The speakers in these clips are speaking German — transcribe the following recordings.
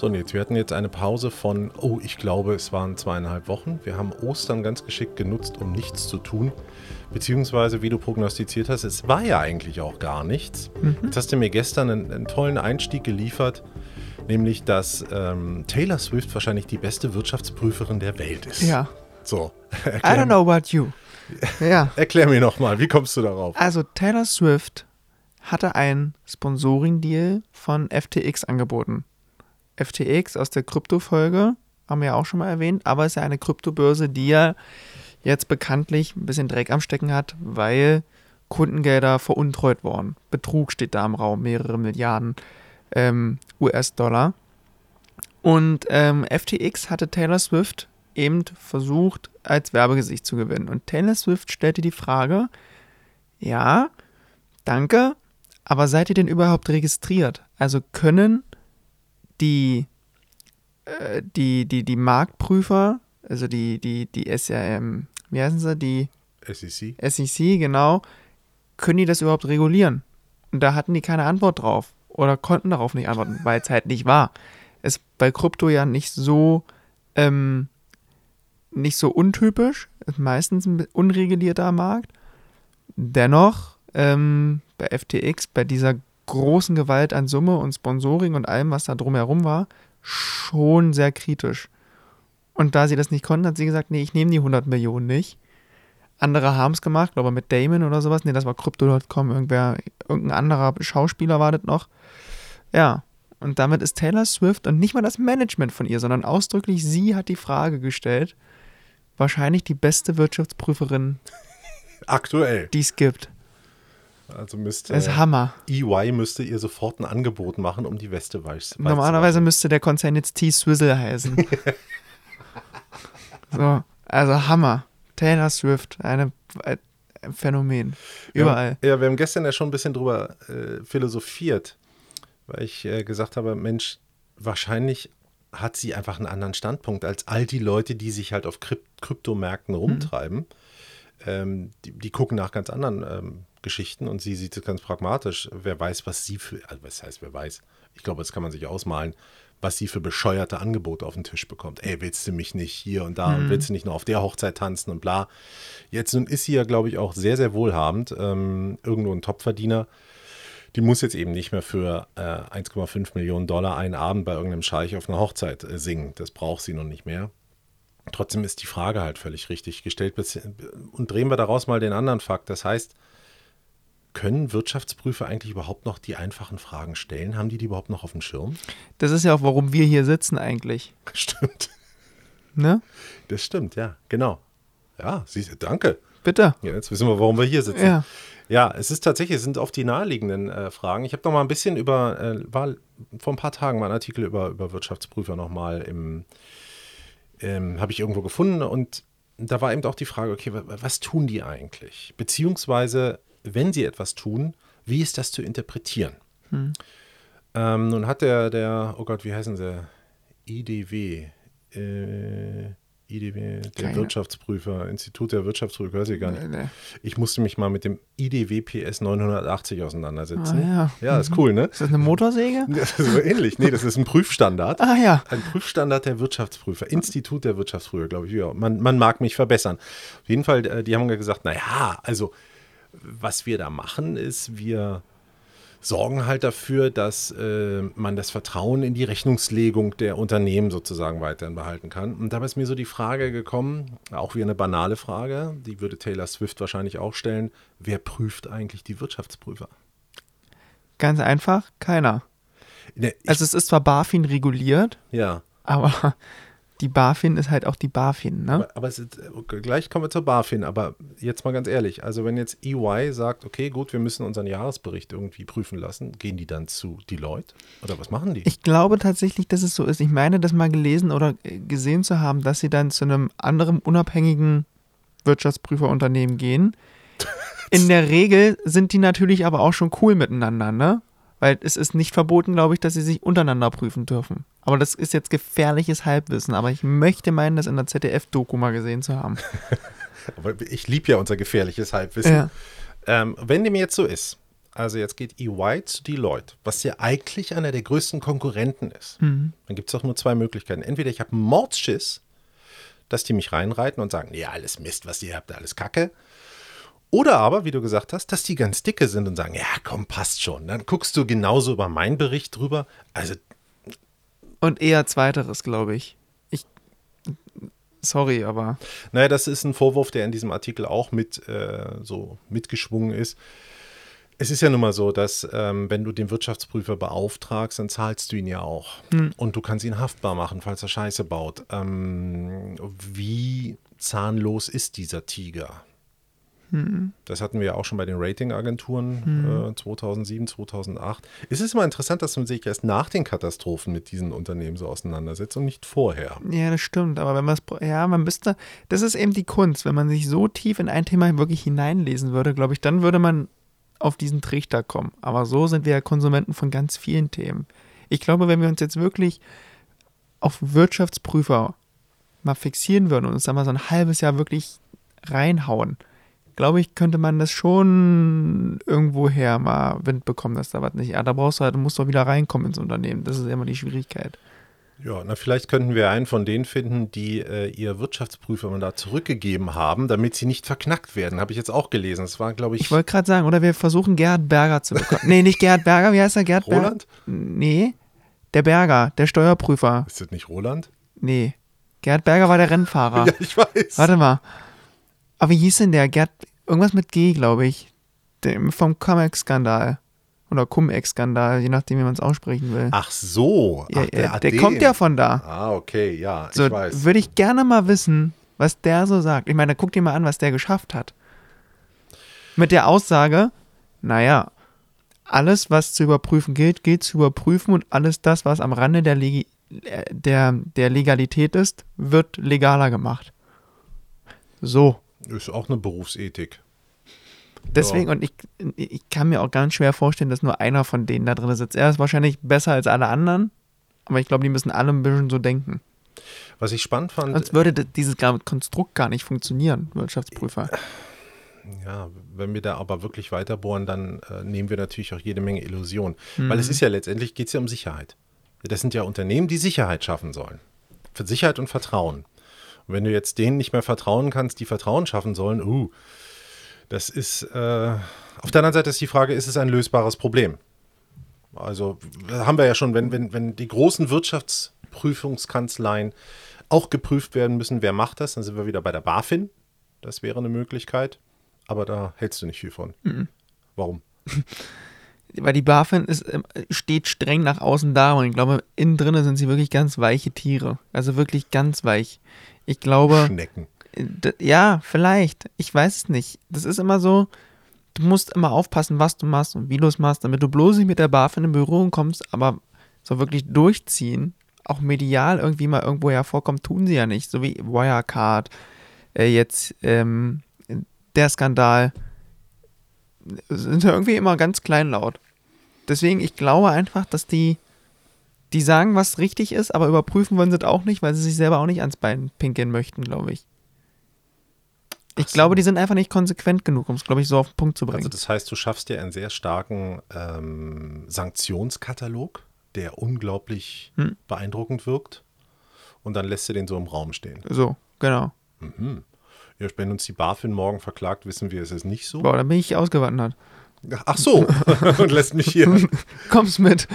So, und jetzt, wir hatten jetzt eine Pause von, oh, ich glaube, es waren zweieinhalb Wochen. Wir haben Ostern ganz geschickt genutzt, um nichts zu tun. Beziehungsweise, wie du prognostiziert hast, es war ja eigentlich auch gar nichts. Mhm. Jetzt hast du mir gestern einen, einen tollen Einstieg geliefert, nämlich, dass ähm, Taylor Swift wahrscheinlich die beste Wirtschaftsprüferin der Welt ist. Ja. So. I don't know about you. Ja. Erklär mir nochmal, wie kommst du darauf? Also, Taylor Swift hatte einen Sponsoring-Deal von FTX angeboten. FTX aus der Krypto-Folge haben wir ja auch schon mal erwähnt, aber es ist ja eine Kryptobörse, die ja jetzt bekanntlich ein bisschen Dreck am Stecken hat, weil Kundengelder veruntreut worden. Betrug steht da im Raum, mehrere Milliarden ähm, US-Dollar. Und ähm, FTX hatte Taylor Swift eben versucht, als Werbegesicht zu gewinnen. Und Taylor Swift stellte die Frage, ja, danke, aber seid ihr denn überhaupt registriert? Also können die, äh, die, die, die Marktprüfer, also die, die, die SRM, wie heißen sie, die SEC. SEC, genau, können die das überhaupt regulieren? Und da hatten die keine Antwort drauf oder konnten darauf nicht antworten, weil es halt nicht war. Es ist bei Krypto ja nicht so, ähm, nicht so untypisch, ist meistens ein unregulierter Markt. Dennoch, ähm, bei FTX, bei dieser großen Gewalt an Summe und Sponsoring und allem, was da drumherum war, schon sehr kritisch. Und da sie das nicht konnten, hat sie gesagt, nee, ich nehme die 100 Millionen nicht. Andere haben es gemacht, glaube mit Damon oder sowas. Nee, das war Crypto.com, irgendwer, irgendein anderer Schauspieler war das noch. Ja, und damit ist Taylor Swift und nicht mal das Management von ihr, sondern ausdrücklich sie hat die Frage gestellt, wahrscheinlich die beste Wirtschaftsprüferin aktuell, die es gibt. Also müsste das ist Hammer. EY müsste ihr sofort ein Angebot machen, um die Weste weiß. Normalerweise müsste der Konzern jetzt T-Swizzle heißen. so, also Hammer. Taylor Swift, eine, ein Phänomen. Überall. Ja, ja, wir haben gestern ja schon ein bisschen drüber äh, philosophiert, weil ich äh, gesagt habe, Mensch, wahrscheinlich hat sie einfach einen anderen Standpunkt als all die Leute, die sich halt auf Krypt Kryptomärkten rumtreiben. Mhm. Ähm, die, die, gucken nach ganz anderen ähm, Geschichten und sie sieht es ganz pragmatisch. Wer weiß, was sie für, also was heißt, wer weiß, ich glaube, das kann man sich ausmalen, was sie für bescheuerte Angebote auf den Tisch bekommt. Ey, willst du mich nicht hier und da mhm. und willst du nicht nur auf der Hochzeit tanzen und bla. Jetzt nun ist sie ja, glaube ich, auch sehr, sehr wohlhabend, ähm, irgendwo ein Topverdiener. Die muss jetzt eben nicht mehr für äh, 1,5 Millionen Dollar einen Abend bei irgendeinem Scheich auf einer Hochzeit äh, singen. Das braucht sie noch nicht mehr. Trotzdem ist die Frage halt völlig richtig gestellt. Und drehen wir daraus mal den anderen Fakt. Das heißt, können Wirtschaftsprüfer eigentlich überhaupt noch die einfachen Fragen stellen? Haben die die überhaupt noch auf dem Schirm? Das ist ja auch, warum wir hier sitzen eigentlich. Stimmt. Ne? Das stimmt, ja, genau. Ja, siehst, danke. Bitte. Ja, jetzt wissen wir, warum wir hier sitzen. Ja, ja es ist tatsächlich, es sind oft die naheliegenden äh, Fragen. Ich habe noch mal ein bisschen über, äh, war vor ein paar Tagen mal ein Artikel über, über Wirtschaftsprüfer noch mal im, ähm, habe ich irgendwo gefunden und da war eben auch die Frage, okay, was tun die eigentlich? Beziehungsweise wenn sie etwas tun, wie ist das zu interpretieren? Hm. Ähm, nun hat der, der, oh Gott, wie heißen sie? IDW, äh, IDW, der Keine. Wirtschaftsprüfer, Institut der Wirtschaftsprüfer, weiß ich gar nicht. Nee, nee. Ich musste mich mal mit dem IDW PS 980 auseinandersetzen. Ah, ja. ja, ist cool, ne? Ist das eine Motorsäge? So ähnlich. Nee, das ist ein Prüfstandard. Ah ja. Ein Prüfstandard der Wirtschaftsprüfer, Institut der Wirtschaftsprüfer, glaube ich. Ja, man, man mag mich verbessern. Auf jeden Fall, äh, die haben gesagt, naja, also was wir da machen, ist, wir sorgen halt dafür, dass äh, man das Vertrauen in die Rechnungslegung der Unternehmen sozusagen weiterhin behalten kann. Und dabei ist mir so die Frage gekommen, auch wie eine banale Frage, die würde Taylor Swift wahrscheinlich auch stellen, wer prüft eigentlich die Wirtschaftsprüfer? Ganz einfach, keiner. Ne, also es ist zwar BaFin reguliert, ja. aber die BaFin ist halt auch die BaFin, ne? Aber, aber ist, gleich kommen wir zur BaFin, aber jetzt mal ganz ehrlich, also wenn jetzt EY sagt, okay, gut, wir müssen unseren Jahresbericht irgendwie prüfen lassen, gehen die dann zu Deloitte oder was machen die? Ich glaube tatsächlich, dass es so ist. Ich meine, das mal gelesen oder gesehen zu haben, dass sie dann zu einem anderen unabhängigen Wirtschaftsprüferunternehmen gehen. In der Regel sind die natürlich aber auch schon cool miteinander, ne? Weil es ist nicht verboten, glaube ich, dass sie sich untereinander prüfen dürfen. Aber das ist jetzt gefährliches Halbwissen. Aber ich möchte meinen, das in der ZDF-Doku mal gesehen zu haben. aber ich liebe ja unser gefährliches Halbwissen. Ja. Ähm, wenn dem jetzt so ist, Also jetzt geht EY zu Deloitte, was ja eigentlich einer der größten Konkurrenten ist. Dann gibt es auch nur zwei Möglichkeiten. Entweder ich habe Mordschiss, dass die mich reinreiten und sagen, ja, alles Mist, was ihr habt, alles Kacke. Oder aber, wie du gesagt hast, dass die ganz dicke sind und sagen, ja, komm, passt schon. Dann guckst du genauso über meinen Bericht drüber. Also Und eher zweiteres, glaube ich. Ich. Sorry, aber. Naja, das ist ein Vorwurf, der in diesem Artikel auch mit äh, so mitgeschwungen ist. Es ist ja nun mal so, dass ähm, wenn du den Wirtschaftsprüfer beauftragst, dann zahlst du ihn ja auch. Und du kannst ihn haftbar machen, falls er Scheiße baut. Ähm, wie zahnlos ist dieser Tiger? Das hatten wir ja auch schon bei den Ratingagenturen äh, 2007, 2008. Es ist immer interessant, dass man sich erst nach den Katastrophen mit diesen Unternehmen so auseinandersetzt und nicht vorher. Ja, das stimmt. Aber wenn man es. Ja, man müsste. Das ist eben die Kunst. Wenn man sich so tief in ein Thema wirklich hineinlesen würde, glaube ich, dann würde man auf diesen Trichter kommen. Aber so sind wir ja Konsumenten von ganz vielen Themen. Ich glaube, wenn wir uns jetzt wirklich auf Wirtschaftsprüfer mal fixieren würden und uns da mal so ein halbes Jahr wirklich reinhauen, glaube ich, könnte man das schon irgendwoher mal Wind bekommen, dass da was nicht. Ja, da brauchst du halt, du musst doch wieder reinkommen ins Unternehmen. Das ist immer die Schwierigkeit. Ja, na vielleicht könnten wir einen von denen finden, die äh, ihr Wirtschaftsprüfermandat zurückgegeben haben, damit sie nicht verknackt werden. Habe ich jetzt auch gelesen. Das war, glaube ich, Ich wollte gerade sagen, oder wir versuchen Gerhard Berger zu bekommen. nee, nicht Gerhard Berger, wie heißt er? Gerhard Berger? Roland. Nee, der Berger, der Steuerprüfer. Ist das nicht Roland? Nee, Gerhard Berger war der Rennfahrer. Ja, ich weiß. Warte mal. Aber wie hieß denn der? Gerd, irgendwas mit G, glaube ich. Der, vom Cum-Ex-Skandal. Oder Cum-Ex-Skandal, je nachdem, wie man es aussprechen will. Ach so. Ach, ja, hat der den. kommt ja von da. Ah, okay, ja, So, ich weiß. würde ich gerne mal wissen, was der so sagt. Ich meine, guck dir mal an, was der geschafft hat. Mit der Aussage, naja, alles, was zu überprüfen gilt, gilt zu überprüfen und alles das, was am Rande der, Legi äh, der, der Legalität ist, wird legaler gemacht. So. Ist auch eine Berufsethik. Deswegen, Ja. und ich, ich kann mir auch ganz schwer vorstellen, dass nur einer von denen da drin sitzt. Er ist wahrscheinlich besser als alle anderen, aber ich glaube, die müssen alle ein bisschen so denken. Was ich spannend fand, Sonst würde dieses Konstrukt gar nicht funktionieren, Wirtschaftsprüfer. ja, wenn wir da aber wirklich weiterbohren, dann äh, nehmen wir natürlich auch jede Menge Illusion. Weil es ist ja letztendlich, geht es ja um Sicherheit. Das sind ja Unternehmen, die Sicherheit schaffen sollen. Für Sicherheit und Vertrauen. Und wenn du jetzt denen nicht mehr vertrauen kannst, die Vertrauen schaffen sollen, uh, das ist, äh, auf der anderen Seite ist die Frage, ist es ein lösbares Problem? Also haben wir ja schon, wenn, wenn, wenn die großen Wirtschaftsprüfungskanzleien auch geprüft werden müssen, wer macht das, dann sind wir wieder bei der BaFin. Das wäre eine Möglichkeit. Aber da hältst du nicht viel von. Warum? Weil die BaFin ist, ähm, steht streng nach außen da und ich glaube, innen drinnen sind sie wirklich ganz weiche Tiere. Also wirklich ganz weich. Ich glaube, Schnecken. D- Ja, vielleicht. Ich weiß es nicht. Das ist immer so, du musst immer aufpassen, was du machst und wie du es machst, damit du bloß nicht mit der BaFin in Berührung kommst, aber so wirklich durchziehen, auch medial irgendwie mal irgendwo hervorkommt, tun sie ja nicht. So wie Wirecard, äh, jetzt ähm, der Skandal, sind ja irgendwie immer ganz kleinlaut. Deswegen, ich glaube einfach, dass die, die sagen, was richtig ist, aber überprüfen wollen sie es auch nicht, weil sie sich selber auch nicht ans Bein pinkeln möchten, glaube ich. Ich so. glaube, die sind einfach nicht konsequent genug, um es, glaube ich, so auf den Punkt zu bringen. Also das heißt, du schaffst dir einen sehr starken ähm, Sanktionskatalog, der unglaublich Hm. beeindruckend wirkt. Und dann lässt du den so im Raum stehen. so, genau. Mhm. Ja, wenn uns die BaFin morgen verklagt, wissen wir, es ist nicht so. Boah, da bin ich ausgewandert. Ach so, und lässt mich hier. Kommst mit.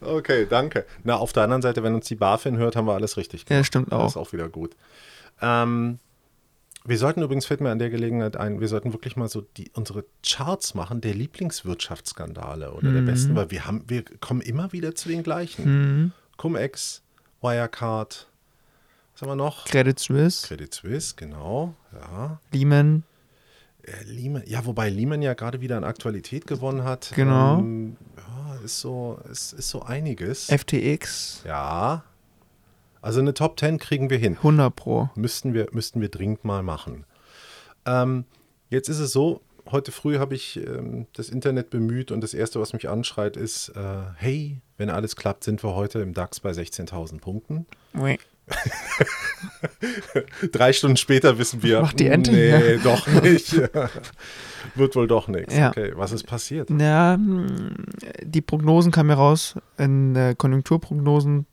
Okay, danke. Na, auf der anderen Seite, wenn uns die BaFin hört, haben wir alles richtig Ja, stimmt Das ist auch. auch wieder gut. Ähm, wir sollten übrigens, fällt mir an der Gelegenheit ein, wir sollten wirklich mal so die, unsere Charts machen der Lieblingswirtschaftsskandale oder der besten, weil wir haben, wir kommen immer wieder zu den gleichen. Mhm. Cum-Ex, Wirecard, was haben wir noch? Credit Suisse, Credit Suisse, genau, ja. Lehman, Äh, Lehman, ja, wobei Lehman ja gerade wieder an Aktualität gewonnen hat. Genau. Ähm, ja, ist so, ist, ist so einiges. FTX, ja. Also eine Top 10 kriegen wir hin. 100 Pro. Müssten wir, müssten wir dringend mal machen. Ähm, jetzt ist es so, heute früh habe ich ähm, das Internet bemüht und das Erste, was mich anschreit, ist, äh, hey, wenn alles klappt, sind wir heute im DAX bei 16.000 Punkten. Ui. Drei Stunden später wissen wir, Macht die Ente? nee, doch nicht. Wird wohl doch nichts. Ja. Okay, was ist passiert? Ja, hm, die Prognosen kamen ja raus in äh, Konjunkturprognosen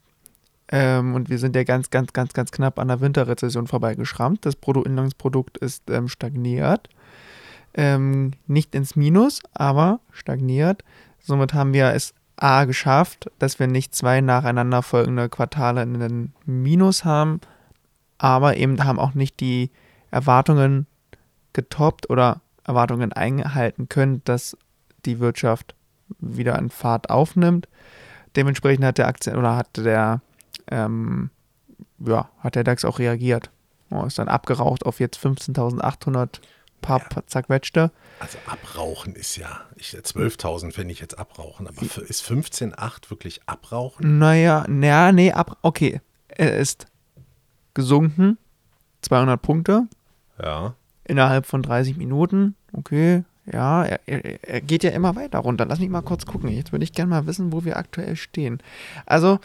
ähm, und wir sind ja ganz, ganz, ganz, ganz knapp an der Winterrezession vorbeigeschrammt. Das Bruttoinlandsprodukt ist ähm, stagniert. Ähm, nicht ins Minus, aber stagniert. Somit haben wir es A geschafft, dass wir nicht zwei nacheinander folgende Quartale in den Minus haben, aber eben haben auch nicht die Erwartungen getoppt oder Erwartungen eingehalten können, dass die Wirtschaft wieder an Fahrt aufnimmt. Dementsprechend hat der Aktien oder hat der ähm, ja, hat der DAX auch reagiert. Oh, ist dann abgeraucht auf jetzt 15.800 paar Ja. zerquetschte. Also abrauchen ist ja, ich, 12.000 finde ich jetzt abrauchen, aber ist 15,8 wirklich abrauchen? Naja, naja, nee, ab, okay. Er ist gesunken, 200 Punkte Ja. innerhalb von 30 Minuten. Okay, ja, er, er, er geht ja immer weiter runter. Lass mich mal kurz gucken. Jetzt würde ich gerne mal wissen, wo wir aktuell stehen. Also,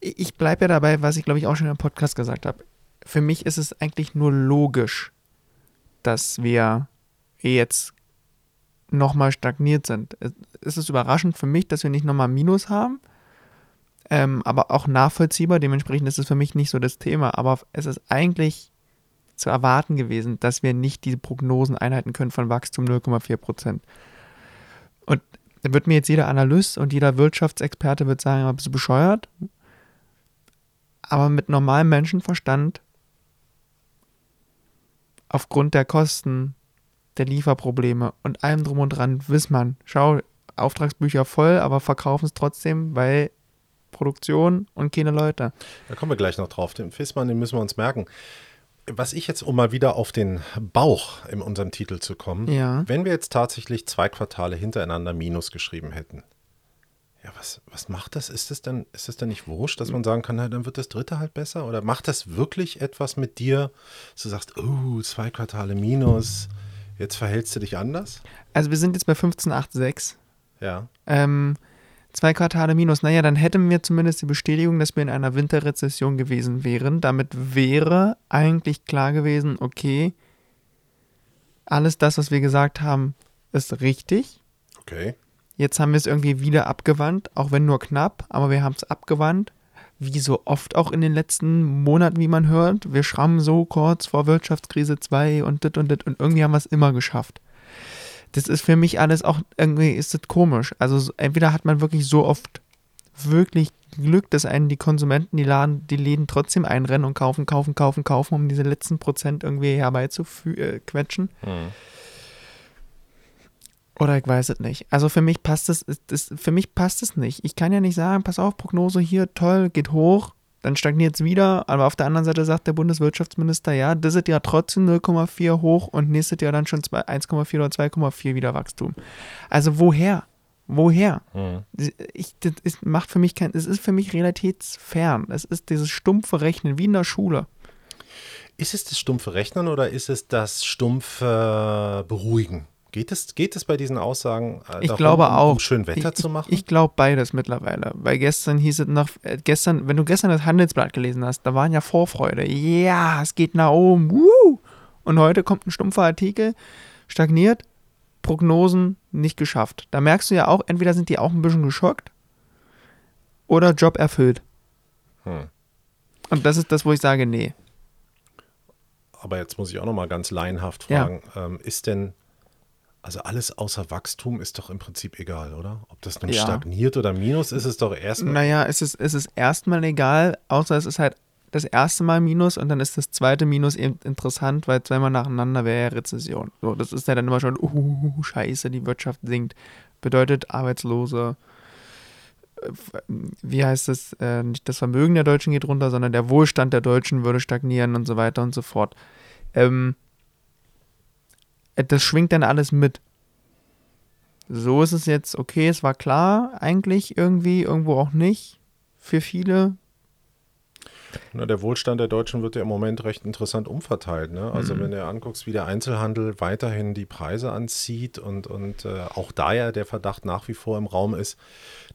ich ich bleibe ja dabei, was ich glaube ich auch schon im Podcast gesagt habe. Für mich ist es eigentlich nur logisch, dass wir jetzt nochmal stagniert sind. Es- ist überraschend für mich, dass wir nicht nochmal Minus haben, ähm, aber auch nachvollziehbar. Dementsprechend ist es für mich nicht so das Thema. Aber es ist eigentlich zu erwarten gewesen, dass wir nicht diese Prognosen einhalten können von Wachstum 0,4 Prozent. Und da wird mir jetzt jeder Analyst und jeder Wirtschaftsexperte wird sagen, "Aber bist du bescheuert? Aber mit normalem Menschenverstand, aufgrund der Kosten, der Lieferprobleme und allem drum und dran, weiß man, schau, Auftragsbücher voll, aber verkaufen es trotzdem, weil Produktion und keine Leute. Da kommen wir gleich noch drauf. Den Fissmann, den müssen wir uns merken. Was ich jetzt, um mal wieder auf den Bauch in unserem Titel zu kommen, Ja. wenn wir jetzt tatsächlich zwei Quartale hintereinander Minus geschrieben hätten, ja, was, was macht das? Ist es denn, ist es denn nicht wurscht, dass man sagen kann, na, dann wird das dritte halt besser? Oder macht das wirklich etwas mit dir, dass du sagst, oh, zwei Quartale Minus, jetzt verhältst du dich anders? Also wir sind jetzt bei 15,86. Ja. Ähm, zwei Quartale minus. Naja, dann hätten wir zumindest die Bestätigung, dass wir in einer Winterrezession gewesen wären. Damit wäre eigentlich klar gewesen, okay, alles das, was wir gesagt haben, ist richtig. Okay. Jetzt haben wir es irgendwie wieder abgewandt, auch wenn nur knapp, aber wir haben es abgewandt. Wie so oft auch in den letzten Monaten, wie man hört. Wir schrammen so kurz vor Wirtschaftskrise 2 und dit und dit und irgendwie haben wir es immer geschafft. Das ist für mich alles auch, irgendwie ist das komisch. Also so- entweder hat man wirklich so oft wirklich Glück, dass einen die Konsumenten, die, Laden, die Läden trotzdem einrennen und kaufen, kaufen, kaufen, kaufen, um diese letzten Prozent irgendwie herbeizuquetschen. Hm. Oder ich weiß es nicht. Also für mich passt es, ist, für mich passt es nicht. Ich kann ja nicht sagen, pass auf, Prognose hier, toll, geht hoch, dann stagniert es wieder. Aber auf der anderen Seite sagt der Bundeswirtschaftsminister, ja, das ist ja trotzdem 0,4 hoch und nächstes Jahr dann schon zwei- 1,4 oder 2,4 wieder Wachstum. Also woher? Woher? Hm. Ich, das ist, macht für mich kein, es ist für mich realitätsfern. Es ist dieses stumpfe Rechnen, wie in der Schule. Ist es das stumpfe Rechnen oder ist es das stumpfe Beruhigen? Geht es, geht es bei diesen Aussagen äh, Ich glaube um, auch. um schön Wetter ich, zu machen? Ich, ich glaube beides mittlerweile. Weil gestern hieß es noch, äh, gestern, wenn du gestern das Handelsblatt gelesen hast, da waren ja Vorfreude. Ja, es geht nach oben. Woo! Und heute kommt ein stumpfer Artikel, stagniert, Prognosen nicht geschafft. Da merkst du ja auch, entweder sind die auch ein bisschen geschockt oder Job erfüllt. Hm. Und das ist das, wo ich sage, nee. Aber jetzt muss ich auch noch mal ganz laienhaft Ja. fragen, ähm, ist denn, also alles außer Wachstum ist doch im Prinzip egal, oder? Ob das nun Ja. stagniert oder minus, ist es doch erstmal. Naja, es ist, es ist erstmal egal, außer es ist halt das erste Mal Minus und dann ist das zweite Minus eben interessant, weil zweimal nacheinander wäre ja Rezession. So, das ist ja dann immer schon, uh, scheiße, die Wirtschaft sinkt. Bedeutet Arbeitslose, äh, wie heißt es, äh, nicht das Vermögen der Deutschen geht runter, sondern der Wohlstand der Deutschen würde stagnieren und so weiter und so fort. Ähm, äh, das schwingt dann alles mit. So ist es jetzt, okay, es war klar, eigentlich irgendwie, irgendwo auch nicht, für viele. Na, der Wohlstand der Deutschen wird ja im Moment recht interessant umverteilt. Ne? Also Mhm. wenn du anguckst, wie der Einzelhandel weiterhin die Preise anzieht und, und äh, auch da ja der Verdacht nach wie vor im Raum ist,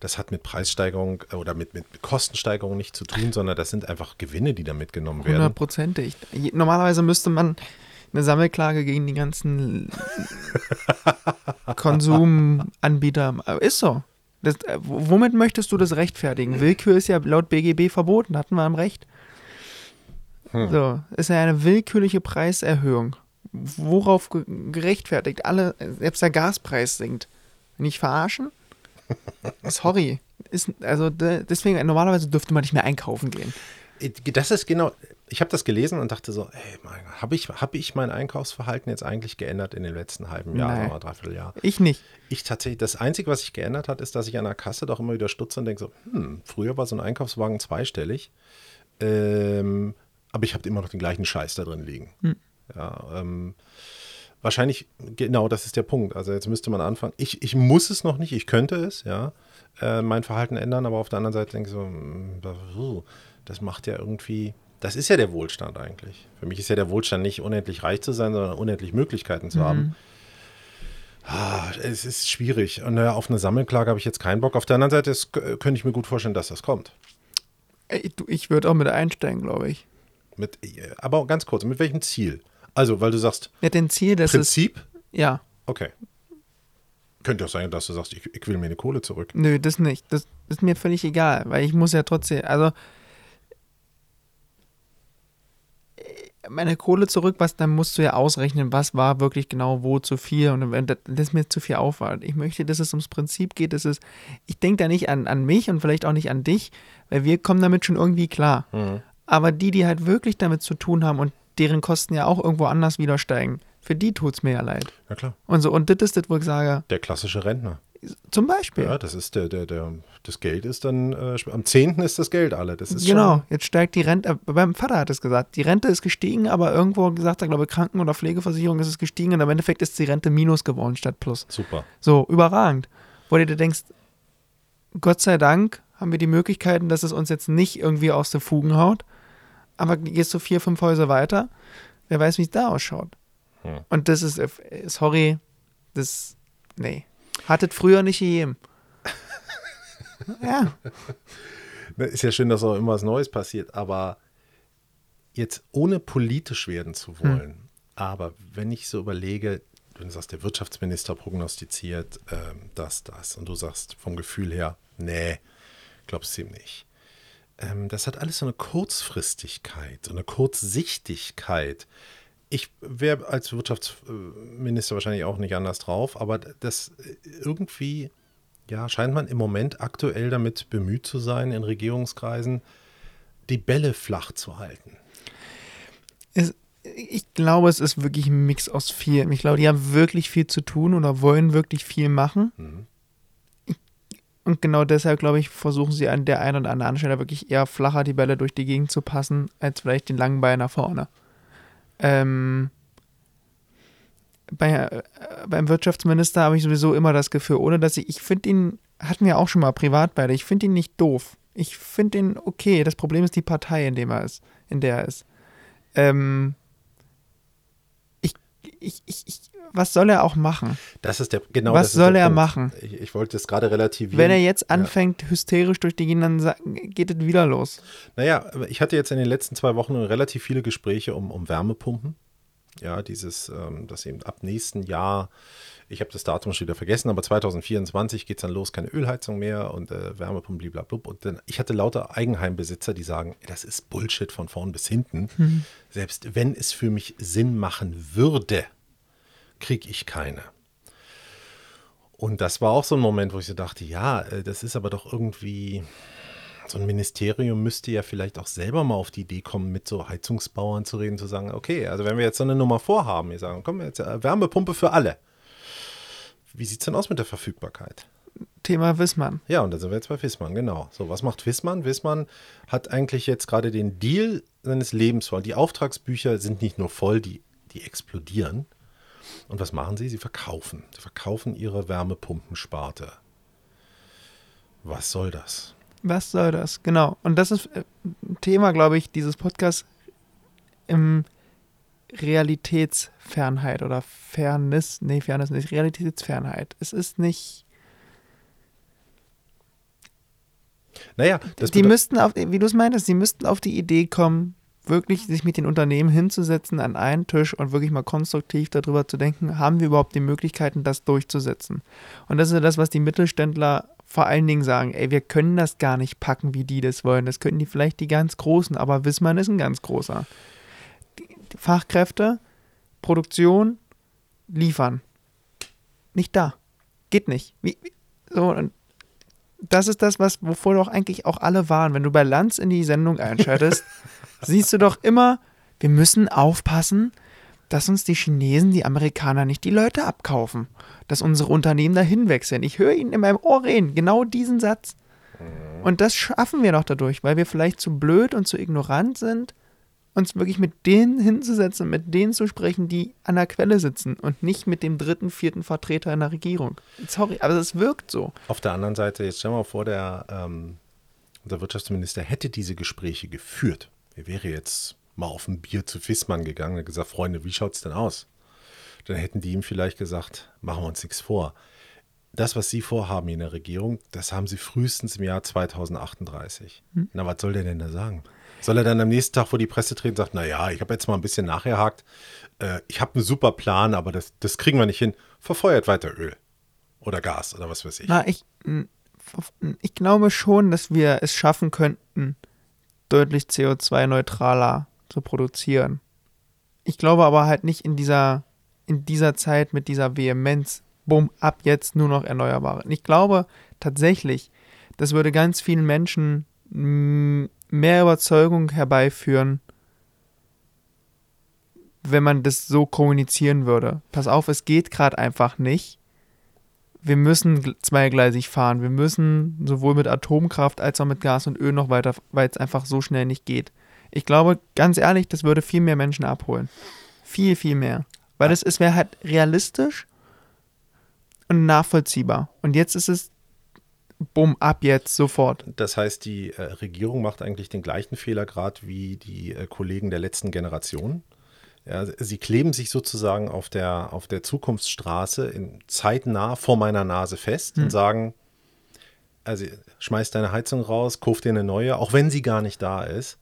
das hat mit Preissteigerung äh, oder mit, mit Kostensteigerung nicht zu tun, sondern das sind einfach Gewinne, die da mitgenommen werden. Hundertprozentig. Normalerweise müsste man eine Sammelklage gegen die ganzen Konsumanbieter. Ist so. Das, äh, womit möchtest du das rechtfertigen? Willkür ist ja laut BGB verboten, hatten wir am Recht. So, ist ja eine willkürliche Preiserhöhung. Worauf ge gerechtfertigt? Alle, selbst der Gaspreis sinkt. Nicht verarschen? Sorry. Ist, also de, deswegen, normalerweise dürfte man nicht mehr einkaufen gehen. Das ist genau, ich habe das gelesen und dachte so, ey, habe ich, hab ich mein Einkaufsverhalten jetzt eigentlich geändert in den letzten halben Jahr Nein. oder Dreivierteljahr? Ich nicht. Ich tatsächlich, das Einzige, was sich geändert hat, ist, dass ich an der Kasse doch immer wieder stutze und denke so, hm, früher war so ein Einkaufswagen zweistellig, ähm, aber ich habe immer noch den gleichen Scheiß da drin liegen. Ja, ähm, wahrscheinlich, genau, das ist der Punkt. Also jetzt müsste man anfangen. Ich, ich muss es noch nicht, ich könnte es, ja, äh, mein Verhalten ändern, aber auf der anderen Seite denke ich so, hm, das macht ja irgendwie, das ist ja der Wohlstand eigentlich. Für mich ist ja der Wohlstand nicht unendlich reich zu sein, sondern unendlich Möglichkeiten zu haben. Ah, es ist schwierig. Und äh, auf eine Sammelklage habe ich jetzt keinen Bock. Auf der anderen Seite ist, könnte ich mir gut vorstellen, dass das kommt. Ich würde auch mit einsteigen, glaube ich. Mit, äh, aber ganz kurz, mit welchem Ziel? Also, weil du sagst, Ja, den Ziel, das ist. Prinzip? Ja, Okay. Könnte auch sein, dass du sagst, ich, ich will mir eine Kohle zurück. nö, das nicht. Das ist mir völlig egal, weil ich muss ja trotzdem. Also. äh, Meine Kohle zurück, was dann musst du ja ausrechnen, was war wirklich genau wo zu viel und wenn das, das ist mir zu viel Aufwand. Ich möchte, dass es ums Prinzip geht, dass es, ich denke da nicht an, an mich und vielleicht auch nicht an dich, weil wir kommen damit schon irgendwie klar. Aber die, die halt wirklich damit zu tun haben und deren Kosten ja auch irgendwo anders wieder steigen, für die tut es mir ja leid. Ja, klar. Und so, und das ist das, wo ich sage, Der klassische Rentner. Zum Beispiel. Ja, das ist der, der, der, das Geld ist dann, äh, am 10. ist das Geld alle. Das ist genau, jetzt steigt die Rente, äh, beim Vater hat es gesagt, die Rente ist gestiegen, aber irgendwo gesagt, er glaube Kranken- oder Pflegeversicherung ist es gestiegen und im Endeffekt ist die Rente minus geworden statt plus. super. So, überragend. Wo du dir denkst, Gott sei Dank haben wir die Möglichkeiten, dass es uns jetzt nicht irgendwie aus den Fugen haut, aber gehst du vier, fünf Häuser weiter, wer weiß, wie es da ausschaut. Hm. Und das ist, äh, sorry, das, nee. Hattet früher nicht gegeben. ja, Ist ja schön, dass auch immer was Neues passiert, aber jetzt ohne politisch werden zu wollen, aber wenn ich so überlege, wenn du sagst, der Wirtschaftsminister prognostiziert ähm, das, das und du sagst vom Gefühl her, nee, glaubst du ihm nicht. Ähm, das hat alles so eine Kurzfristigkeit, so eine Kurzsichtigkeit. Ich wäre als Wirtschaftsminister wahrscheinlich auch nicht anders drauf, aber das irgendwie, ja, scheint man im Moment aktuell damit bemüht zu sein, in Regierungskreisen die Bälle flach zu halten. es, ich glaube, es ist wirklich ein Mix aus viel. Ich glaube, die haben wirklich viel zu tun oder wollen wirklich viel machen. Mhm. Und genau deshalb, glaube ich, versuchen sie an der einen oder anderen Stelle wirklich eher flacher die Bälle durch die Gegend zu passen, als vielleicht den langen Ball nach vorne. Ähm, bei, äh, beim Wirtschaftsminister habe ich sowieso immer das Gefühl, ohne dass ich, ich finde ihn, hatten wir auch schon mal privat beide, ich finde ihn nicht doof. Ich finde ihn okay. Das Problem ist die Partei, in dem er ist, in der er ist. Ähm, ich, ich, ich, was soll er auch machen? Das ist der genau. Was soll er Punkt. machen? Ich, ich wollte es gerade relativieren. Wenn er jetzt anfängt, hysterisch durch die Gegend, dann geht es wieder los. Naja, ich hatte jetzt in den letzten zwei Wochen relativ viele Gespräche um, um Wärmepumpen. Ja, dieses, ähm, dass eben ab nächsten Jahr, ich habe das Datum schon wieder vergessen, aber 2024 geht es dann los, keine Ölheizung mehr und äh, Wärmepumpen, blablabla. Und dann, ich hatte lauter Eigenheimbesitzer, die sagen, das ist Bullshit von vorn bis hinten. Selbst wenn es für mich Sinn machen würde, kriege ich keine. Und das war auch so ein Moment, wo ich so dachte, ja, äh, das ist aber doch irgendwie, so ein Ministerium müsste ja vielleicht auch selber mal auf die Idee kommen, mit so Heizungsbauern zu reden, zu sagen, okay, also wenn wir jetzt so eine Nummer vorhaben, wir sagen, komm, jetzt äh, Wärmepumpe für alle. Wie sieht es denn aus mit der Verfügbarkeit? Thema Wissmann. Ja, und da sind wir jetzt bei Wissmann, genau. So, was macht Wissmann? Wissmann hat eigentlich jetzt gerade den Deal seines Lebens voll. Die Auftragsbücher sind nicht nur voll, die, die explodieren. Und was machen sie? Sie verkaufen. Sie verkaufen ihre Wärmepumpensparte. Was soll das? Was soll das? Genau. Und das ist äh, ein Thema, glaube ich, dieses Podcasts im Realitätsfernheit oder Fairness, nee, Fairness nicht, Realitätsfernheit. Es ist nicht. Naja, das die müssten auf, wie du es meintest, die müssten auf die Idee kommen, wirklich sich mit den Unternehmen hinzusetzen an einen Tisch und wirklich mal konstruktiv darüber zu denken, haben wir überhaupt die Möglichkeiten, das durchzusetzen? Und das ist das, was die Mittelständler vor allen Dingen sagen, ey, wir können das gar nicht packen, wie die das wollen. Das könnten die vielleicht die ganz Großen, aber Wismar ist ein ganz großer. Fachkräfte, Produktion, liefern. Nicht da. Geht nicht. Wie, wie, so, und das ist das, was, wovor doch eigentlich auch alle waren. Wenn du bei Lanz in die Sendung einschaltest, siehst du doch immer, wir müssen aufpassen, dass uns die Chinesen, die Amerikaner nicht die Leute abkaufen. Dass unsere Unternehmen dahin wechseln. Ich höre ihn in meinem Ohr reden, genau diesen Satz. Und das schaffen wir doch dadurch, weil wir vielleicht zu blöd und zu ignorant sind, uns wirklich mit denen hinzusetzen mit denen zu sprechen, die an der Quelle sitzen und nicht mit dem dritten, vierten Vertreter in der Regierung. Sorry, aber es wirkt so. Auf der anderen Seite, jetzt stell mal vor, der, ähm, unser Wirtschaftsminister hätte diese Gespräche geführt. Er wäre jetzt mal auf ein Bier zu Fissmann gegangen und gesagt, Freunde, wie schaut's denn aus? Dann hätten die ihm vielleicht gesagt, machen wir uns nichts vor. Das, was Sie vorhaben in der Regierung, das haben Sie frühestens im Jahr 2038. Na, was soll der denn da sagen? Soll er dann am nächsten Tag vor die Presse treten und sagt, naja, ich habe jetzt mal ein bisschen nachgehakt, äh, ich habe einen super Plan, aber das, das kriegen wir nicht hin. Verfeuert weiter Öl oder Gas oder was weiß ich. Na, ich, m, ich glaube schon, dass wir es schaffen könnten, deutlich CO2-neutraler zu produzieren. Ich glaube aber halt nicht in dieser, in dieser Zeit mit dieser Vehemenz, bumm, ab jetzt nur noch Erneuerbare. Ich glaube tatsächlich, das würde ganz vielen Menschen mehr Überzeugung herbeiführen, wenn man das so kommunizieren würde. Pass auf, es geht gerade einfach nicht wir müssen gl- zweigleisig fahren. Wir müssen sowohl mit Atomkraft als auch mit Gas und Öl noch weiter, weil es einfach so schnell nicht geht. Ich glaube, ganz ehrlich, das würde viel mehr Menschen abholen. Viel, viel mehr. Weil es, es wäre halt realistisch und nachvollziehbar. Und jetzt ist es, bumm, ab jetzt, sofort. Das heißt, die äh, Regierung macht eigentlich den gleichen Fehler gerade wie die äh, Kollegen der letzten Generation. Ja, sie kleben sich sozusagen auf der, auf der Zukunftsstraße in zeitnah vor meiner Nase fest und sagen, also schmeiß deine Heizung raus, kauf dir eine neue, auch wenn sie gar nicht da ist.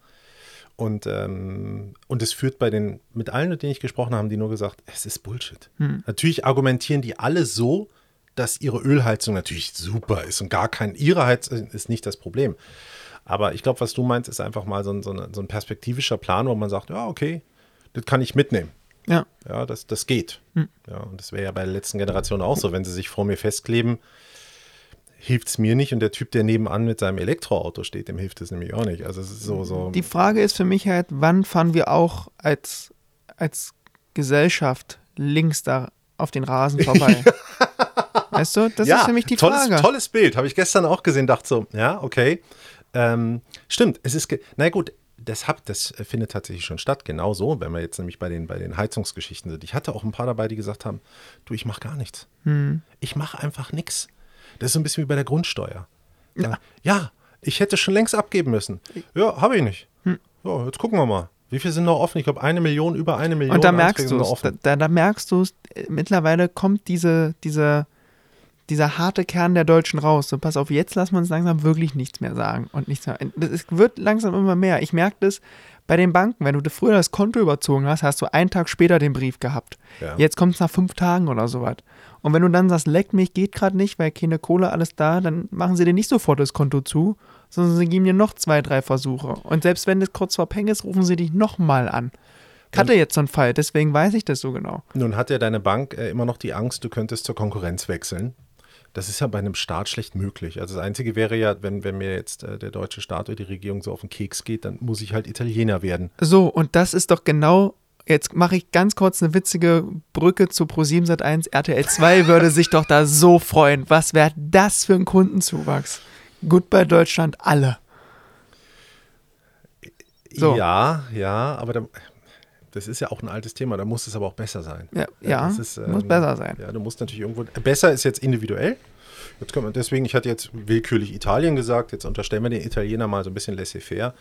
Und, ähm, und es führt bei den, mit allen, mit denen ich gesprochen habe, haben die nur gesagt, es ist Bullshit. Natürlich argumentieren die alle so, dass ihre Ölheizung natürlich super ist und gar kein, ihre Heizung ist nicht das Problem. Aber ich glaube, was du meinst, ist einfach mal so ein, so, eine, so ein perspektivischer Plan, wo man sagt, ja, okay, das kann ich mitnehmen. Ja. Ja, das, das geht. Ja, und das wäre ja bei der letzten Generation auch so. Wenn sie sich vor mir festkleben, hilft es mir nicht. Und der Typ, der nebenan mit seinem Elektroauto steht, dem hilft es nämlich auch nicht. Also es ist so, so. Die Frage ist für mich halt, wann fahren wir auch als, als Gesellschaft links da auf den Rasen vorbei? Weißt du, das ja, ist für mich die tolles, Frage. Tolles Bild, habe ich gestern auch gesehen, dachte so, ja, okay. Ähm, stimmt, es ist, na gut, das, hab, das findet tatsächlich schon statt, genau so, wenn wir jetzt nämlich bei den, bei den Heizungsgeschichten sind. Ich hatte auch ein paar dabei, die gesagt haben, du, ich mache gar nichts. Hm. Ich mache einfach nichts. Das ist so ein bisschen wie bei der Grundsteuer. Ja, ja ich hätte schon längst abgeben müssen. Ja, habe ich nicht. Hm. Ja, jetzt gucken wir mal. Wie viel sind noch offen? Ich glaube, eine Million, über eine Million. Und da merkst du es, da, da, da merkst du es, mittlerweile kommt diese, diese, dieser harte Kern der Deutschen raus. So, pass auf, jetzt lassen wir uns langsam wirklich nichts mehr sagen und nichts mehr. Das ist, wird langsam immer mehr. Ich merke das bei den Banken, wenn du früher das Konto überzogen hast, hast du einen Tag später den Brief gehabt. Ja. Jetzt kommt es nach fünf Tagen oder sowas. Und wenn du dann sagst, leckt mich, geht gerade nicht, weil keine Kohle, alles da, dann machen sie dir nicht sofort das Konto zu, sondern sie geben dir noch zwei, drei Versuche. Und selbst wenn es kurz vor Peng ist, rufen sie dich nochmal an. Ich hatte jetzt so einen Fall, deswegen weiß ich das so genau. Nun hat ja deine Bank äh, immer noch die Angst, du könntest zur Konkurrenz wechseln. Das ist ja bei einem Staat schlecht möglich. Also das Einzige wäre ja, wenn, wenn mir jetzt äh, der deutsche Staat oder die Regierung so auf den Keks geht, dann muss ich halt Italiener werden. So, und das ist doch genau, jetzt mache ich ganz kurz eine witzige Brücke zu Pro7 Sat1. RTL 2 würde sich doch da so freuen. Was wäre das für ein Kundenzuwachs? Goodbye Deutschland, alle. So. Ja, ja, aber da, Das ist ja auch ein altes Thema, da muss es aber auch besser sein. Ja, ja das ist, muss ähm, besser sein. Ja, du musst natürlich irgendwo. Besser ist jetzt individuell. Jetzt kommt man, deswegen, ich hatte jetzt willkürlich Italien gesagt, jetzt unterstellen wir den Italiener mal so ein bisschen laissez-faire,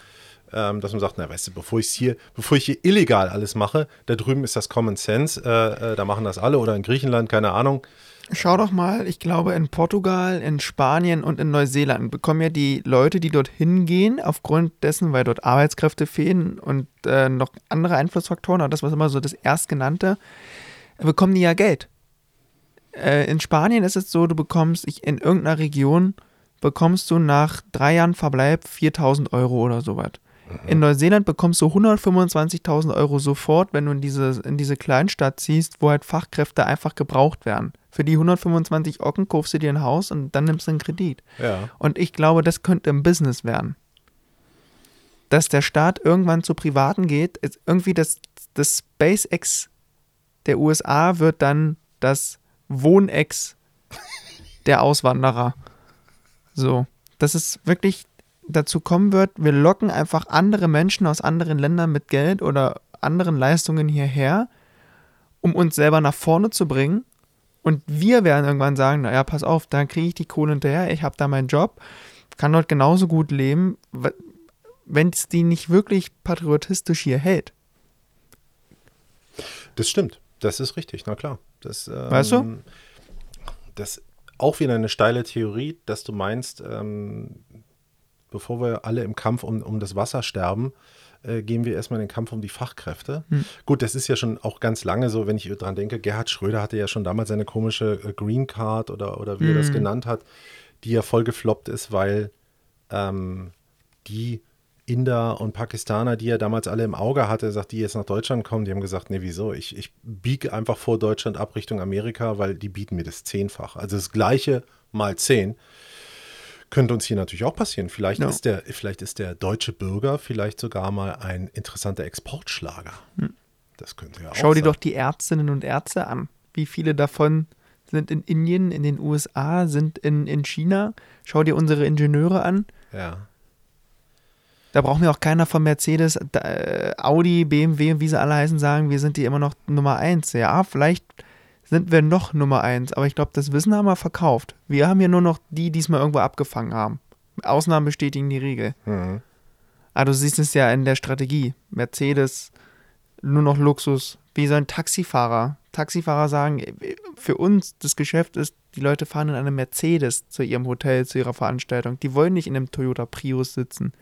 ähm, dass man sagt, na weißt du, bevor ich hier, bevor ich hier illegal alles mache, da drüben ist das Common Sense, äh, äh, da machen das alle oder in Griechenland, keine Ahnung. Schau doch mal, ich glaube in Portugal, in Spanien und in Neuseeland bekommen ja die Leute, die dorthin gehen, aufgrund dessen, weil dort Arbeitskräfte fehlen und äh, noch andere Einflussfaktoren, aber das war immer so das Erstgenannte, bekommen die ja Geld. Äh, in Spanien ist es so, du bekommst, ich, in irgendeiner Region bekommst du nach drei Jahren Verbleib 4000 Euro oder sowas. In Neuseeland bekommst du 125.000 Euro sofort, wenn du in diese, in diese Kleinstadt ziehst, wo halt Fachkräfte einfach gebraucht werden. Für die 125 Ocken kaufst du dir ein Haus und dann nimmst du einen Kredit. Ja. Und ich glaube, das könnte im Business werden. Dass der Staat irgendwann zu Privaten geht, ist irgendwie das, das SpaceX der USA wird dann das Wohnex der Auswanderer. So. Dass es wirklich dazu kommen wird, wir locken einfach andere Menschen aus anderen Ländern mit Geld oder anderen Leistungen hierher, um uns selber nach vorne zu bringen. Und wir werden irgendwann sagen, naja, pass auf, da kriege ich die Kohle hinterher, ich habe da meinen Job, kann dort genauso gut leben, wenn es die nicht wirklich patriotistisch hier hält. Das stimmt, das ist richtig, na klar. Das, ähm, Weißt du? Das auch wieder eine steile Theorie, dass du meinst, ähm, bevor wir alle im Kampf um, um das Wasser sterben, äh, gehen wir erstmal in den Kampf um die Fachkräfte. Hm. Gut, das ist ja schon auch ganz lange so, wenn ich dran denke, Gerhard Schröder hatte ja schon damals seine komische äh, Green Card oder, oder wie er das Hm. genannt hat, die ja voll gefloppt ist, weil ähm, die Inder und Pakistaner, die er damals alle im Auge hatte, sagt, die jetzt nach Deutschland kommen, die haben gesagt, nee, wieso? Ich, ich biege einfach vor Deutschland ab Richtung Amerika, weil die bieten mir das zehnfach. Also das gleiche mal zehn. Könnte uns hier natürlich auch passieren. Vielleicht, Ja. ist der, vielleicht ist der deutsche Bürger vielleicht sogar mal ein interessanter Exportschlager. Das könnte ja auch Hm. Schau dir sein. doch die Ärztinnen und Ärzte an. Wie viele davon sind in Indien, in den USA, sind in, in China? Schau dir unsere Ingenieure an. Ja. Da braucht mir auch keiner von Mercedes, äh, Audi, BMW und wie sie alle heißen, sagen, wir sind die immer noch Nummer eins. Ja, vielleicht sind wir noch Nummer eins, aber ich glaube, das Wissen haben wir verkauft. Wir haben hier nur noch die, die es mal irgendwo abgefangen haben. Ausnahmen bestätigen die Regel. Mhm. Ah, du siehst es ja in der Strategie. Mercedes, nur noch Luxus. Wie sollen Taxifahrer, Taxifahrer sagen, äh, für uns das Geschäft ist, die Leute fahren in einem Mercedes zu ihrem Hotel, zu ihrer Veranstaltung. Die wollen nicht in einem Toyota Prius sitzen.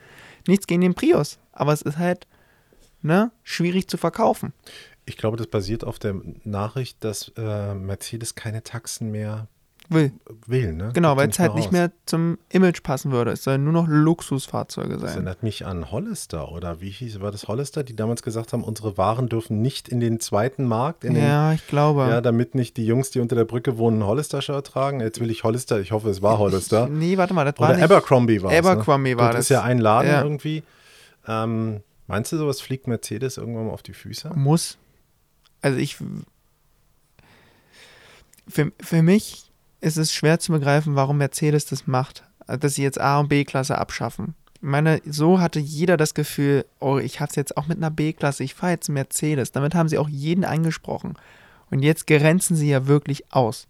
Nichts gegen den Prius, aber es ist halt, ne, schwierig zu verkaufen. Ich glaube, das basiert auf der Nachricht, dass äh, Mercedes keine Taxen mehr Will. will. Ne? Genau, weil es halt nicht mehr zum Image passen würde. Es sollen nur noch Luxusfahrzeuge Das sein. erinnert mich an Hollister oder wie hieß, war das Hollister, die damals gesagt haben, unsere Waren dürfen nicht in den zweiten Markt, in den, Ja, ich glaube. ja, damit nicht die Jungs, die unter der Brücke wohnen, Hollister-Shirt tragen. Jetzt will ich Hollister, ich hoffe, es war Hollister. nee, warte mal, das war Oder nicht. Abercrombie war. Abercrombie ne? war Gut, das. ist ja ein Laden Ja. irgendwie. Ähm, meinst du, sowas fliegt Mercedes irgendwann mal auf die Füße? Muss. Also ich. Für, für mich ist es schwer zu begreifen, warum Mercedes das macht. Dass sie jetzt A- und B-Klasse abschaffen. Ich meine, so hatte jeder das Gefühl, oh, ich habe es jetzt auch mit einer B-Klasse, ich fahre jetzt einen Mercedes. Damit haben sie auch jeden angesprochen. Und jetzt grenzen sie ja wirklich aus.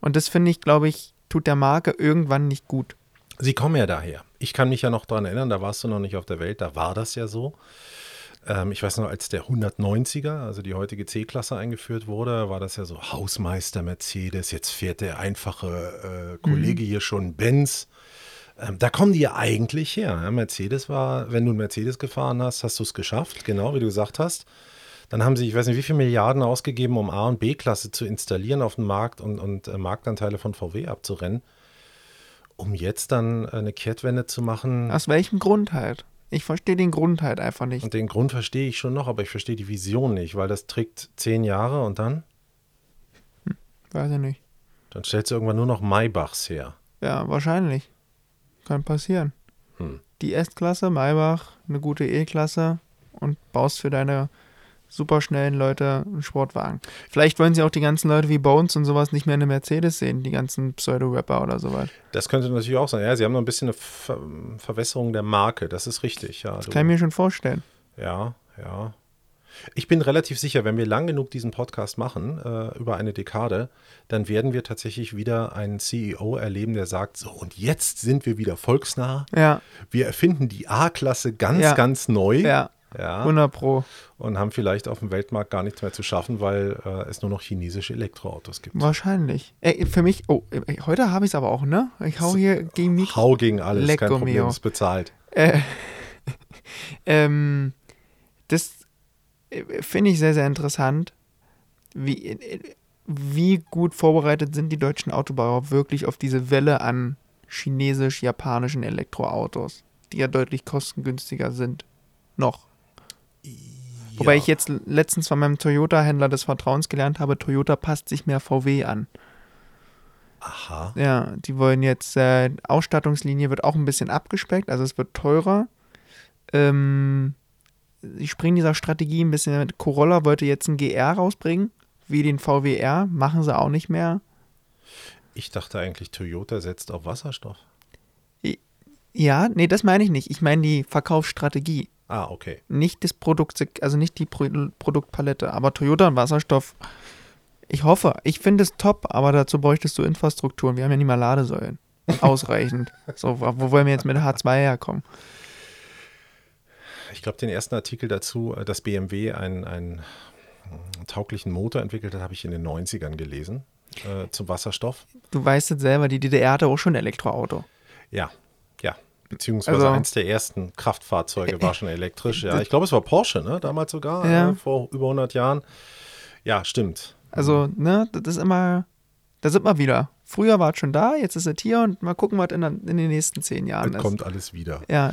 Und das finde ich, glaube ich, tut der Marke irgendwann nicht gut. Sie kommen ja daher. Ich kann mich ja noch daran erinnern, da warst du noch nicht auf der Welt, da war das ja so. Ähm, ich weiß noch, als der 190er, also die heutige C-Klasse eingeführt wurde, war das ja so Hausmeister Mercedes, jetzt fährt der einfache äh, Kollege hier schon Benz. Ähm, da kommen die ja eigentlich her. Ja, Mercedes war, wenn du einen Mercedes gefahren hast, hast du es geschafft, genau wie du gesagt hast. Dann haben sie, ich weiß nicht, wie viele Milliarden ausgegeben, um A- und B-Klasse zu installieren auf dem Markt und, und äh, Marktanteile von VW abzurennen um jetzt dann äh, eine Kehrtwende zu machen. Aus welchem Grund halt? Ich verstehe den Grund halt einfach nicht. Und den Grund verstehe ich schon noch, aber ich verstehe die Vision nicht, weil das trägt zehn Jahre und dann, Weiß ich nicht. dann stellst du irgendwann nur noch Maybachs her. Ja, wahrscheinlich. Kann passieren. Hm. Die S-Klasse, Maybach, eine gute E-Klasse und baust für deine superschnellen Leute einen Sportwagen. Vielleicht wollen sie auch die ganzen Leute wie Bones und sowas nicht mehr in der Mercedes sehen, die ganzen Pseudo-Rapper oder sowas. Das könnte natürlich auch sein. Ja, sie haben noch ein bisschen eine Ver Verwässerung der Marke, das ist richtig. Ja, Das du, kann ich mir schon vorstellen. ja, ja. Ich bin relativ sicher, wenn wir lang genug diesen Podcast machen, äh, über eine Dekade, dann werden wir tatsächlich wieder einen CEO erleben, der sagt, so, und jetzt sind wir wieder volksnah. Ja, Wir erfinden die A-Klasse ganz, Ja. ganz neu. ja, Ja. 100 Pro. Und haben vielleicht auf dem Weltmarkt gar nichts mehr zu schaffen, weil äh, es nur noch chinesische Elektroautos gibt. Wahrscheinlich. Ey, für mich, oh, ey, heute habe ich es aber auch, ne? Ich hau hier gegen Mikro. Hau gegen alles, Lecco kein Problem, ist bezahlt. Äh, ähm, das äh, finde ich sehr, sehr interessant, wie, wie gut vorbereitet sind die deutschen Autobauer wirklich auf diese Welle an chinesisch-japanischen Elektroautos, die ja deutlich kostengünstiger sind. Noch. Wobei Ja. ich jetzt letztens von meinem Toyota-Händler des Vertrauens gelernt habe, Toyota passt sich mehr VW an. Aha. Ja, die wollen jetzt, äh, Ausstattungslinie wird auch ein bisschen abgespeckt, also es wird teurer. Ähm, sie springen dieser Strategie ein bisschen mit. Corolla wollte jetzt ein GR rausbringen, wie den VWR, machen sie auch nicht mehr. Ich dachte eigentlich, Toyota setzt auf Wasserstoff. Ja, nee, das meine ich nicht. Ich meine die Verkaufsstrategie, Ah, okay. nicht das Produkt, also nicht die Pro Produktpalette. Aber Toyota und Wasserstoff, ich hoffe, ich finde es top, aber dazu bräuchtest du Infrastrukturen. Wir haben ja nicht mal Ladesäulen. Ausreichend. so, wo wollen wir jetzt mit H2 herkommen? Ich glaube, den ersten Artikel dazu, äh, dass BMW einen, einen äh, tauglichen Motor entwickelt hat, habe ich in den 90ern gelesen. Äh, zum Wasserstoff. Du weißt es selber, die DDR hatte auch schon ein Elektroauto. Ja, ja. Beziehungsweise Also- eins der ersten Kraftfahrzeuge war schon elektrisch. Ja, ich glaube, es war Porsche, ne? Damals sogar, Ja. äh, vor über 100 Jahren. Ja, stimmt. Also, ne, das ist immer, da sind wir wieder. Früher war es schon da, jetzt ist es hier und mal gucken, was in, in den nächsten zehn Jahren Es ist. kommt alles wieder. Ja,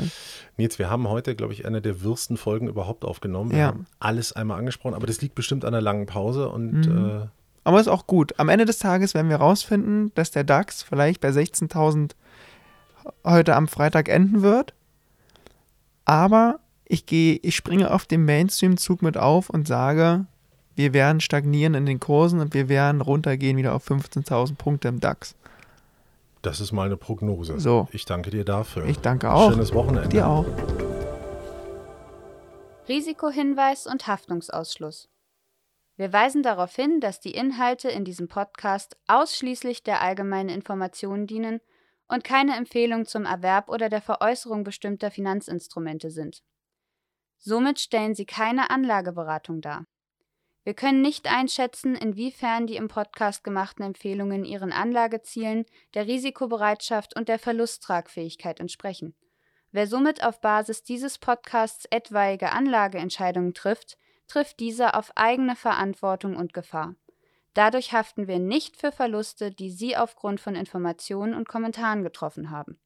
Nils, wir haben heute, glaube ich, eine der wirsten Folgen überhaupt aufgenommen. Wir Ja. haben alles einmal angesprochen, aber das liegt bestimmt an einer langen Pause und Mhm. äh, aber ist auch gut. Am Ende des Tages werden wir rausfinden, dass der DAX vielleicht bei 16.000 heute am Freitag enden wird. Aber ich gehe, ich springe auf den Mainstream-Zug mit auf und sage, wir werden stagnieren in den Kursen und wir werden runtergehen wieder auf 15.000 Punkte im DAX. das ist mal eine Prognose. So. Ich danke dir dafür. Ich danke auch. Schönes Wochenende. Dir auch. Risikohinweis und Haftungsausschluss. Wir weisen darauf hin, dass die Inhalte in diesem Podcast ausschließlich der allgemeinen Information dienen und keine Empfehlung zum Erwerb oder der Veräußerung bestimmter Finanzinstrumente sind. Somit stellen sie keine Anlageberatung dar. Wir können nicht einschätzen, inwiefern die im Podcast gemachten Empfehlungen ihren Anlagezielen, der Risikobereitschaft und der Verlusttragfähigkeit entsprechen. Wer somit auf Basis dieses Podcasts etwaige Anlageentscheidungen trifft, trifft diese auf eigene Verantwortung und Gefahr. Dadurch haften wir nicht für Verluste, die Sie aufgrund von Informationen und Kommentaren getroffen haben